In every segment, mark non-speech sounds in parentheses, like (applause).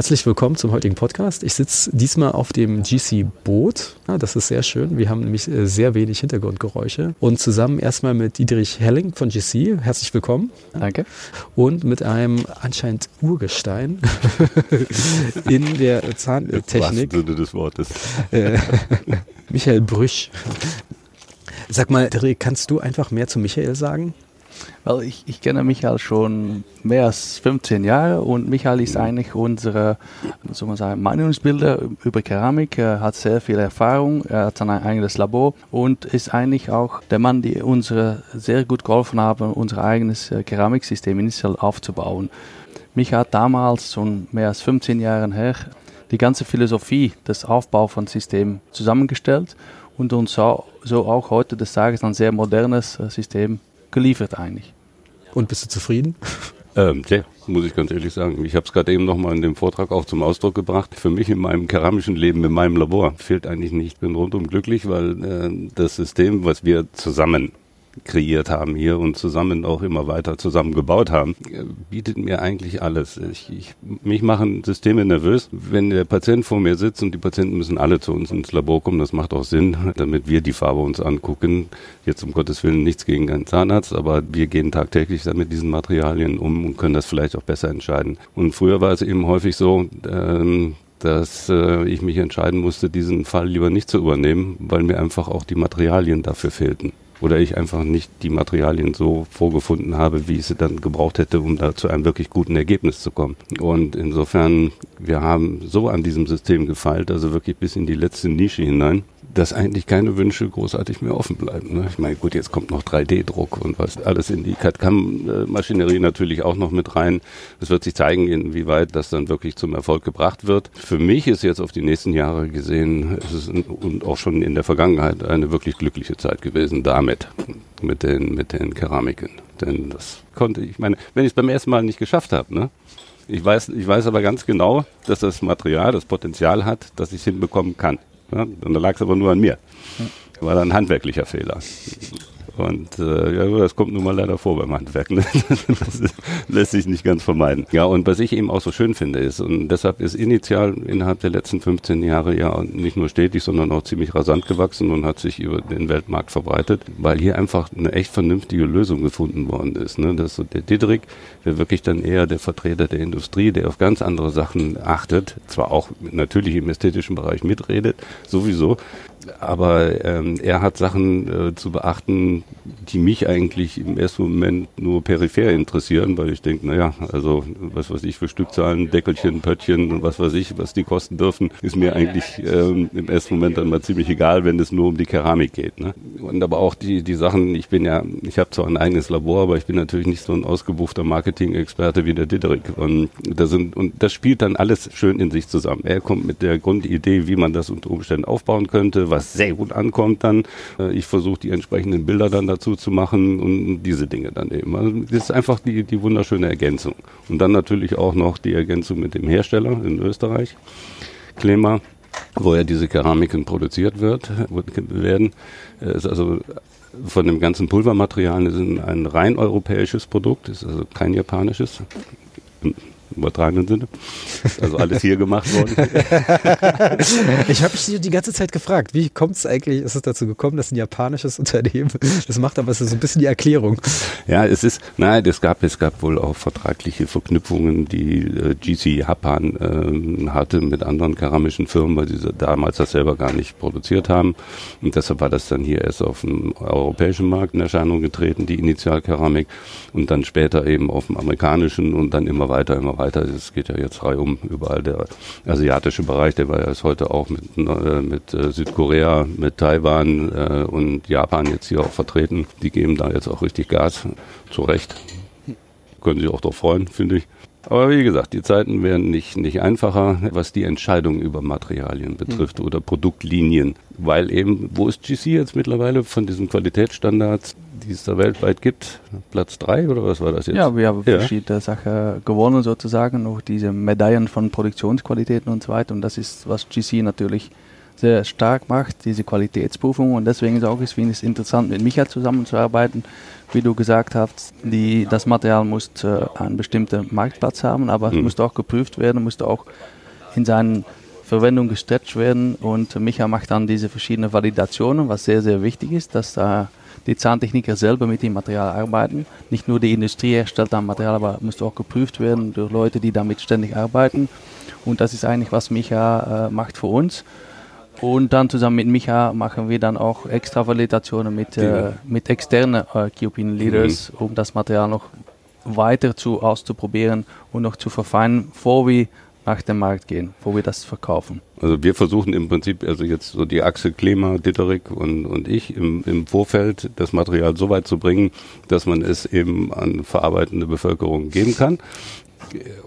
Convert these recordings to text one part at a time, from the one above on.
herzlich willkommen zum heutigen Podcast. Ich sitze diesmal auf dem GC Boot. Ja, das ist sehr schön. Wir haben nämlich äh, sehr wenig Hintergrundgeräusche. Und zusammen erstmal mit Dietrich Helling von GC. Herzlich willkommen. Danke. Und mit einem anscheinend Urgestein (laughs) in der Zahntechnik. Im Sinne des Wortes. Äh, Michael Brüch. Sag mal, kannst du einfach mehr zu Michael sagen? Weil ich, ich kenne Michael schon mehr als 15 Jahre und Michael ist eigentlich unsere, soll man sagen, Meinungsbilder über Keramik. Er hat sehr viel Erfahrung, er hat sein eigenes Labor und ist eigentlich auch der Mann, der uns sehr gut geholfen hat, unser eigenes äh, Keramiksystem initial aufzubauen. Michael hat damals, schon mehr als 15 Jahre her, die ganze Philosophie des Aufbaus von Systemen zusammengestellt und uns so, so auch heute des Tages ein sehr modernes äh, System geliefert eigentlich. Und bist du zufrieden? Ähm, ja, muss ich ganz ehrlich sagen. Ich habe es gerade eben nochmal in dem Vortrag auch zum Ausdruck gebracht. Für mich in meinem keramischen Leben, in meinem Labor, fehlt eigentlich nicht. Ich bin rundum glücklich, weil äh, das System, was wir zusammen kreiert haben hier und zusammen auch immer weiter zusammengebaut haben, bietet mir eigentlich alles. Ich, ich, mich machen Systeme nervös, wenn der Patient vor mir sitzt und die Patienten müssen alle zu uns ins Labor kommen. Das macht auch Sinn, damit wir die Farbe uns angucken. Jetzt um Gottes Willen nichts gegen einen Zahnarzt, aber wir gehen tagtäglich dann mit diesen Materialien um und können das vielleicht auch besser entscheiden. Und früher war es eben häufig so, ähm, dass äh, ich mich entscheiden musste, diesen Fall lieber nicht zu übernehmen, weil mir einfach auch die Materialien dafür fehlten oder ich einfach nicht die Materialien so vorgefunden habe, wie ich sie dann gebraucht hätte, um da zu einem wirklich guten Ergebnis zu kommen. Und insofern, wir haben so an diesem System gefeilt, also wirklich bis in die letzte Nische hinein, dass eigentlich keine Wünsche großartig mehr offen bleiben. Ne? Ich meine, gut, jetzt kommt noch 3D-Druck und was alles in die CAD-CAM-Maschinerie natürlich auch noch mit rein. Es wird sich zeigen, inwieweit das dann wirklich zum Erfolg gebracht wird. Für mich ist jetzt auf die nächsten Jahre gesehen, es ist und auch schon in der Vergangenheit eine wirklich glückliche Zeit gewesen damit, mit den, mit den Keramiken. Denn das konnte, ich meine, wenn ich es beim ersten Mal nicht geschafft habe, ne? Ich weiß, ich weiß aber ganz genau, dass das Material das Potenzial hat, dass ich es hinbekommen kann. Ja, und da lag es aber nur an mir. War dann ein handwerklicher Fehler. Und äh, ja, das kommt nun mal leider vor beim Handwerk. Ne? (laughs) das lässt sich nicht ganz vermeiden. Ja, und was ich eben auch so schön finde ist, und deshalb ist initial innerhalb der letzten 15 Jahre ja nicht nur stetig, sondern auch ziemlich rasant gewachsen und hat sich über den Weltmarkt verbreitet, weil hier einfach eine echt vernünftige Lösung gefunden worden ist. Ne? Das ist so der Didrik, der wirklich dann eher der Vertreter der Industrie, der auf ganz andere Sachen achtet, zwar auch natürlich im ästhetischen Bereich mitredet, sowieso, aber ähm, er hat Sachen äh, zu beachten, die mich eigentlich im ersten Moment nur peripher interessieren, weil ich denke, naja, also was weiß ich für Stückzahlen, Deckelchen, Pöttchen und was weiß ich, was die kosten dürfen, ist mir eigentlich ähm, im ersten Moment dann mal ziemlich egal, wenn es nur um die Keramik geht. Ne? Und aber auch die, die Sachen, ich bin ja, ich habe zwar ein eigenes Labor, aber ich bin natürlich nicht so ein ausgebuchter Marketing-Experte wie der Didrik. Und das, sind, und das spielt dann alles schön in sich zusammen. Er kommt mit der Grundidee, wie man das unter Umständen aufbauen könnte, was sehr gut ankommt dann. Äh, ich versuche die entsprechenden Bilder dann dazu zu machen und diese Dinge dann eben. Also das ist einfach die, die wunderschöne Ergänzung. Und dann natürlich auch noch die Ergänzung mit dem Hersteller in Österreich, Klima, wo ja diese Keramiken produziert wird, werden. ist also von dem ganzen Pulvermaterial ist ein rein europäisches Produkt, ist also kein japanisches im übertragenen Sinne. Also alles hier gemacht worden. (laughs) ich habe mich die ganze Zeit gefragt, wie kommt es eigentlich, ist es dazu gekommen, dass ein japanisches Unternehmen das macht, aber es ist so ein bisschen die Erklärung. Ja, es ist, nein, es gab, es gab wohl auch vertragliche Verknüpfungen, die äh, GC Japan äh, hatte mit anderen keramischen Firmen, weil sie damals das selber gar nicht produziert haben. Und deshalb war das dann hier erst auf dem europäischen Markt in Erscheinung getreten, die Initialkeramik, und dann später eben auf dem amerikanischen und dann immer weiter, immer weiter weiter. Es geht ja jetzt reihum überall der asiatische Bereich, der war ja heute auch mit, äh, mit äh, Südkorea, mit Taiwan äh, und Japan jetzt hier auch vertreten. Die geben da jetzt auch richtig Gas. Zu Recht. Können sich auch doch freuen, finde ich. Aber wie gesagt, die Zeiten werden nicht, nicht einfacher, was die Entscheidung über Materialien betrifft hm. oder Produktlinien. Weil eben, wo ist GC jetzt mittlerweile von diesen Qualitätsstandards? die es da weltweit gibt. Platz drei oder was war das jetzt? Ja, wir haben ja. verschiedene Sachen gewonnen sozusagen, auch diese Medaillen von Produktionsqualitäten und so weiter. Und das ist, was GC natürlich sehr stark macht, diese Qualitätsprüfung. Und deswegen ist auch, ich finde es interessant, mit Micha zusammenzuarbeiten, wie du gesagt hast, die, das Material muss äh, einen bestimmten Marktplatz haben, aber mhm. es muss auch geprüft werden, muss auch in seinen Verwendung gestretcht werden und Micha macht dann diese verschiedenen Validationen, was sehr, sehr wichtig ist, dass da die Zahntechniker selber mit dem Material arbeiten. Nicht nur die Industrie erstellt dann Material, aber muss auch geprüft werden durch Leute, die damit ständig arbeiten. Und das ist eigentlich, was Micha äh, macht für uns. Und dann zusammen mit Micha machen wir dann auch extra Validationen mit, äh, mit externen äh, Key Opinion Leaders, mhm. um das Material noch weiter zu, auszuprobieren und noch zu verfeinern, bevor wir nach dem Markt gehen, wo wir das verkaufen. Also wir versuchen im Prinzip, also jetzt so die Achse Klima, Ditterik und, und ich im, im Vorfeld das Material so weit zu bringen, dass man es eben an verarbeitende Bevölkerung geben kann.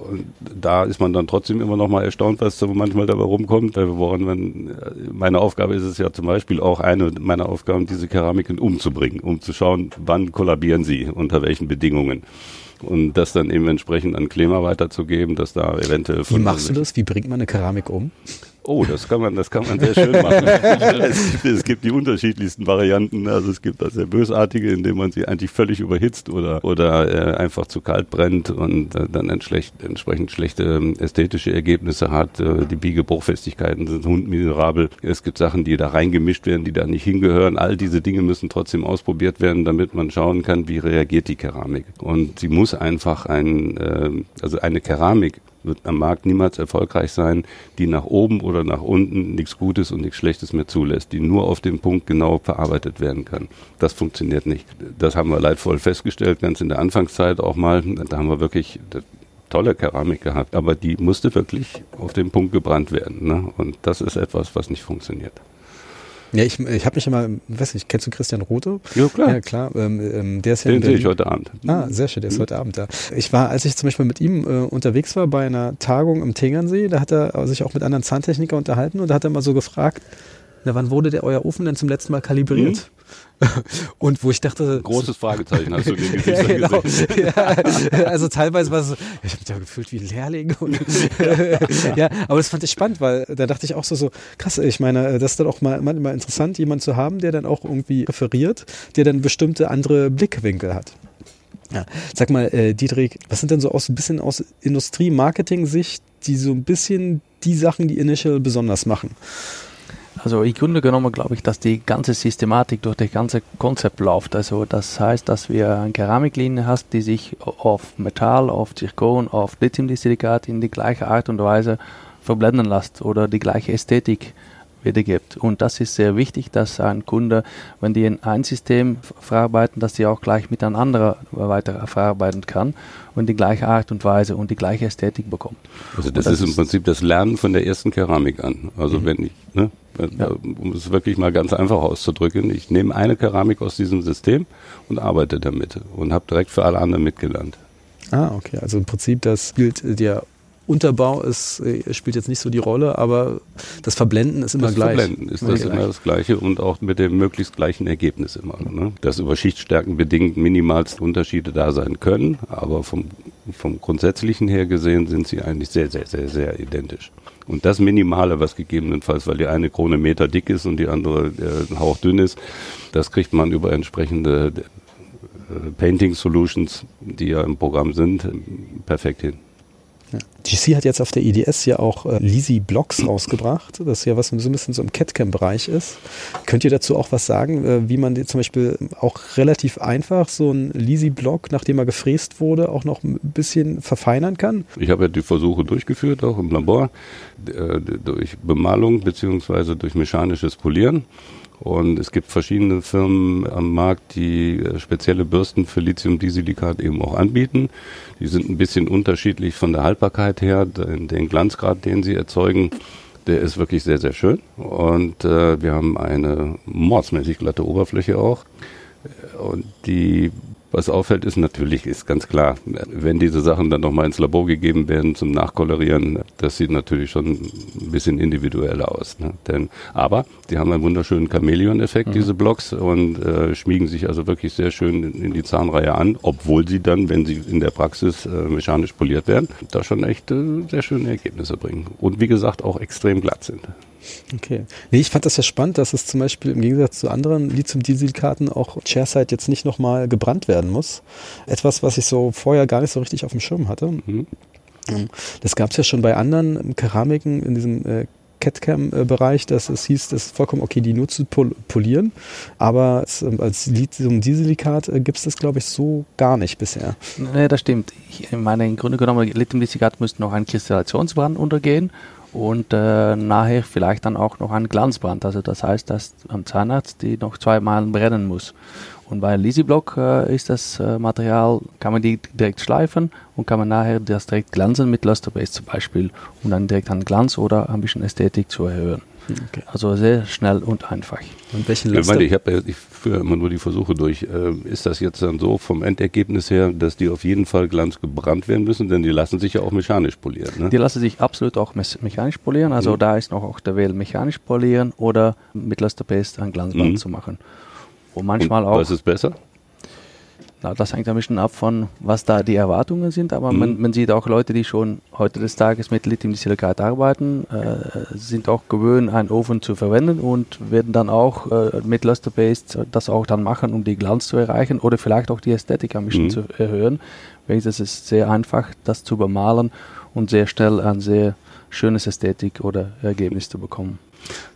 Und da ist man dann trotzdem immer noch mal erstaunt, was so manchmal dabei rumkommt. Woran man, meine Aufgabe ist es ja zum Beispiel auch eine meiner Aufgaben, diese Keramiken umzubringen, um zu schauen, wann kollabieren sie, unter welchen Bedingungen und das dann eben entsprechend an Klima weiterzugeben, dass da eventuell. Wie machst du das? Wie bringt man eine Keramik um? Oh, das kann man, das kann man sehr schön machen. (laughs) es, gibt, es, gibt, die unterschiedlichsten Varianten. Also es gibt das sehr bösartige, indem man sie eigentlich völlig überhitzt oder oder äh, einfach zu kalt brennt und äh, dann entschlecht, entsprechend schlechte ähm, ästhetische Ergebnisse hat. Äh, die Biegebruchfestigkeiten sind hundmiserabel. Es gibt Sachen, die da reingemischt werden, die da nicht hingehören. All diese Dinge müssen trotzdem ausprobiert werden, damit man schauen kann, wie reagiert die Keramik. Und sie muss einfach ein, äh, also eine Keramik wird am Markt niemals erfolgreich sein, die nach oben oder nach unten nichts Gutes und nichts Schlechtes mehr zulässt, die nur auf dem Punkt genau verarbeitet werden kann. Das funktioniert nicht. Das haben wir leidvoll festgestellt, ganz in der Anfangszeit auch mal. Da haben wir wirklich tolle Keramik gehabt, aber die musste wirklich auf den Punkt gebrannt werden. Ne? Und das ist etwas, was nicht funktioniert. Ja, ich, ich habe mich immer, weiß nicht, kennst du Christian Rothe? Ja, klar. Ja, klar. Ähm, ähm, der ist ja Den sehe ich heute Abend. Ah, sehr schön, der ist mhm. heute Abend da. Ich war, als ich zum Beispiel mit ihm äh, unterwegs war bei einer Tagung im Tegernsee, da hat er sich auch mit anderen Zahntechnikern unterhalten und da hat er mal so gefragt, na, wann wurde der euer Ofen denn zum letzten Mal kalibriert? Mhm. Und wo ich dachte. Großes Fragezeichen hast du Gesichtern (laughs) ja, genau. Ja, also teilweise war es so, ich habe mich da gefühlt wie ein Lehrling. Und (laughs) ja, aber das fand ich spannend, weil da dachte ich auch so, so krass, ich meine, das ist dann auch mal manchmal interessant, jemanden zu haben, der dann auch irgendwie referiert, der dann bestimmte andere Blickwinkel hat. Ja. Sag mal, äh, Dietrich, was sind denn so aus ein bisschen aus Industrie-Marketing-Sicht die so ein bisschen die Sachen, die Initial besonders machen? Also im Grunde genommen glaube ich, dass die ganze Systematik durch das ganze Konzept läuft. Also das heißt, dass wir eine Keramiklinie hast, die sich auf Metall, auf Zirkon, auf Lithiumdistillikat in die gleiche Art und Weise verblenden lässt oder die gleiche Ästhetik wiedergibt. Und das ist sehr wichtig, dass ein Kunde, wenn die in ein System verarbeiten, dass die auch gleich mit einem anderen weiter verarbeiten kann und die gleiche Art und Weise und die gleiche Ästhetik bekommt. Also das, das ist im Prinzip das Lernen von der ersten Keramik an. Also mhm. wenn ich, ne, ja. um es wirklich mal ganz einfach auszudrücken, ich nehme eine Keramik aus diesem System und arbeite damit und habe direkt für alle anderen mitgelernt. Ah, okay. Also im Prinzip das Bild der Unterbau ist, äh, spielt jetzt nicht so die Rolle, aber das Verblenden ist immer das gleich. Verblenden ist das immer das Gleiche und auch mit dem möglichst gleichen Ergebnis immer. Ne? Dass über Schichtstärken bedingt minimalste Unterschiede da sein können, aber vom, vom Grundsätzlichen her gesehen sind sie eigentlich sehr, sehr, sehr, sehr identisch. Und das Minimale, was gegebenenfalls, weil die eine Krone Meter dick ist und die andere äh, hauchdünn ist, das kriegt man über entsprechende äh, Painting Solutions, die ja im Programm sind, perfekt hin. GC hat jetzt auf der IDS ja auch äh, Lisi Blocks rausgebracht, das ja was so ein bisschen so im CAD-Cam-Bereich ist. Könnt ihr dazu auch was sagen, äh, wie man zum Beispiel auch relativ einfach so ein Lisi Block, nachdem er gefräst wurde, auch noch ein bisschen verfeinern kann? Ich habe ja die Versuche durchgeführt, auch im Labor, äh, durch Bemalung beziehungsweise durch mechanisches Polieren. Und es gibt verschiedene Firmen am Markt, die äh, spezielle Bürsten für Lithium-Disilikat eben auch anbieten. Die sind ein bisschen unterschiedlich von der Haltbarkeit her. Den Glanzgrad, den sie erzeugen, der ist wirklich sehr, sehr schön. Und äh, wir haben eine mordsmäßig glatte Oberfläche auch. Und die was auffällt, ist natürlich, ist ganz klar, wenn diese Sachen dann nochmal ins Labor gegeben werden zum Nachkolorieren, das sieht natürlich schon ein bisschen individueller aus. Ne? Denn, aber die haben einen wunderschönen Chamäleon-Effekt, mhm. diese Blocks, und äh, schmiegen sich also wirklich sehr schön in, in, die Zahnreihe an, obwohl sie dann, wenn sie in der Praxis äh, mechanisch poliert werden, da schon echt äh, sehr schöne Ergebnisse bringen. Und wie gesagt, auch extrem glatt sind. Okay. Nee, ich fand das ja spannend, dass es zum Beispiel im Gegensatz zu anderen Lithium-Diesel-Karten auch Chairside jetzt nicht nochmal gebrannt werden muss. Etwas, was ich so vorher gar nicht so richtig auf dem Schirm hatte. Mhm. Das gab es ja schon bei anderen Keramiken in diesem äh, CAD-Cam-Bereich, dass es hieß, das ist vollkommen okay, die nur zu polieren. Aber als, ähm, als Lithium-Dieselikat äh, gibt es das, glaube ich, so gar nicht bisher. Nee, das stimmt. Ich meine, im Grunde genommen, Lithium-Dieselikat müsste noch einen Kristallationsbrand untergehen und äh, nachher vielleicht dann auch noch einen Glanzbrand. Also das heißt, dass am Zahnarzt die noch zweimal brennen muss. Und bei Lisiblock äh, ist das äh, Material, kann man die direkt schleifen und kann man nachher das direkt glanzen mit Lusterbase zum Beispiel, um dann direkt an Glanz oder ein bisschen Ästhetik zu erhöhen. Okay. Also sehr schnell und einfach. Und welchen Luster? Ich, ich, hab, ich führe immer nur die Versuche durch. Äh, ist das jetzt dann so vom Endergebnis her, dass die auf jeden Fall glanzgebrannt werden müssen? Denn die lassen sich ja auch mechanisch polieren. Ne? Die lassen sich absolut auch mechanisch polieren. Also mhm. da ist noch auch der Wähl mechanisch polieren oder mit Lusterpaste ein Glanzband mhm. zu machen. Und manchmal Und auch. Was ist besser? Na, das hängt ein bisschen ab von, was da die Erwartungen sind, aber mhm. man, man, sieht auch Leute, die schon heute des Tages mit Lithium-Silikat arbeiten, äh, sind auch gewöhnt, einen Ofen zu verwenden und werden dann auch äh, mit Luster-Based das auch dann machen, um die Glanz zu erreichen oder vielleicht auch die Ästhetik ein bisschen mhm. zu erhöhen. Weil es ist sehr einfach, das zu bemalen und sehr schnell ein sehr schönes Ästhetik oder Ergebnis zu bekommen.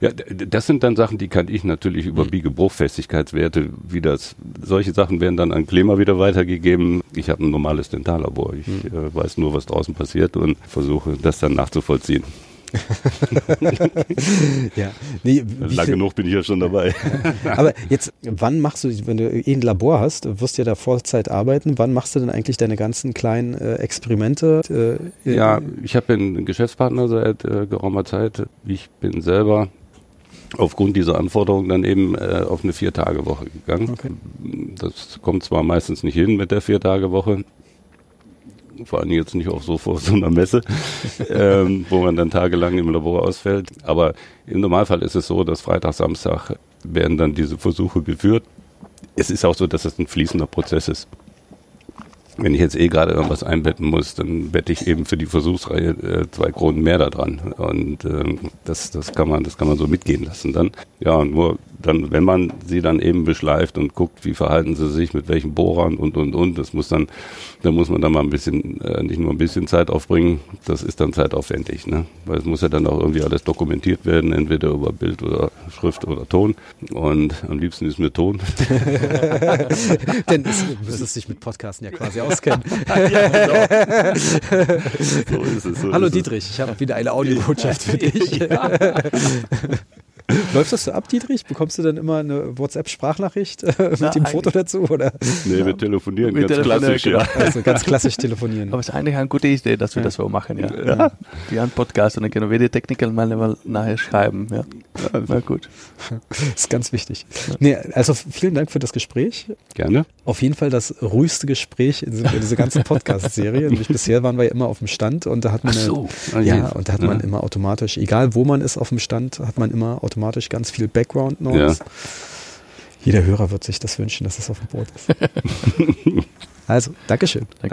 Ja, das sind dann Sachen, die kann ich natürlich über mhm. Biegebruchfestigkeitswerte, wie das, solche Sachen werden dann an Klima wieder weitergegeben. Ich habe ein normales Dentallabor. Ich mhm. äh, weiß nur, was draußen passiert und versuche das dann nachzuvollziehen. Ja. Nee, Lang genug bin ich ja schon dabei. (laughs) Aber jetzt, wann machst du, wenn du eh ein Labor hast, wirst ja da Vollzeit arbeiten, wann machst du denn eigentlich deine ganzen kleinen äh, Experimente? Äh, ja, ich habe einen Geschäftspartner seit äh, geraumer Zeit. Ich bin selber aufgrund dieser Anforderungen dann eben äh, auf eine Vier-Tage-Woche gegangen. Okay. Das kommt zwar meistens nicht hin mit der Vier-Tage-Woche, vor allem jetzt nicht auch so vor so einer Messe, (laughs) ähm, wo man dann tagelang im Labor ausfällt. Aber im Normalfall ist es so, dass Freitag, Samstag werden dann diese Versuche geführt. Es ist auch so, dass es ein fließender Prozess ist wenn ich jetzt eh gerade irgendwas einbetten muss, dann bette ich eben für die Versuchsreihe äh, zwei Kronen mehr da dran. Und äh, das, das kann man, das kann man so mitgehen lassen dann. Ja, und nur dann, wenn man sie dann eben beschleift und guckt, wie verhalten sie sich, mit welchen Bohrern und und und, das muss dann, da muss man dann mal ein bisschen, äh, nicht nur ein bisschen Zeit aufbringen, das ist dann zeitaufwendig, ne? Weil es muss ja dann auch irgendwie alles dokumentiert werden, entweder über Bild oder Schrift oder Ton. Und am liebsten ist mir Ton. (laughs) Denn du müsstest dich mit Podcasten ja quasi auskennen. (laughs) ja, (laughs) so ist es, so Hallo Dietrich, ich habe wieder eine Audiobotschaft für (laughs) dich. (laughs) Läuft das so ab, Dietrich? Bekommst du dann immer eine WhatsApp-Sprachnachricht äh, mit Na, dem Foto dazu? Oder? Nee, wir telefonieren wir ganz klassisch. Ja. Also ganz klassisch telefonieren. Aber es ist eigentlich eine gute Idee, dass wir ja. das so machen. Ja. ja. Wie ein Podcast und dann können wir die Technical mal nachher schreiben. Ja. Na gut. Das (laughs) ist ganz wichtig. Nee, also vielen Dank für das Gespräch. Gerne. Auf jeden Fall das ruhigste Gespräch in, in dieser ganzen Podcast-Serie. (laughs) bisher waren wir ja immer auf dem Stand und da hat man, so. eine, ja, und da hat man immer automatisch, egal wo man ist auf dem Stand, hat man immer automatisch automatisch ganz viel Background Noise. Ja. Jeder Hörer wird sich das wünschen, dass es auf dem Boot ist. (laughs) also, Dankeschön. Danke.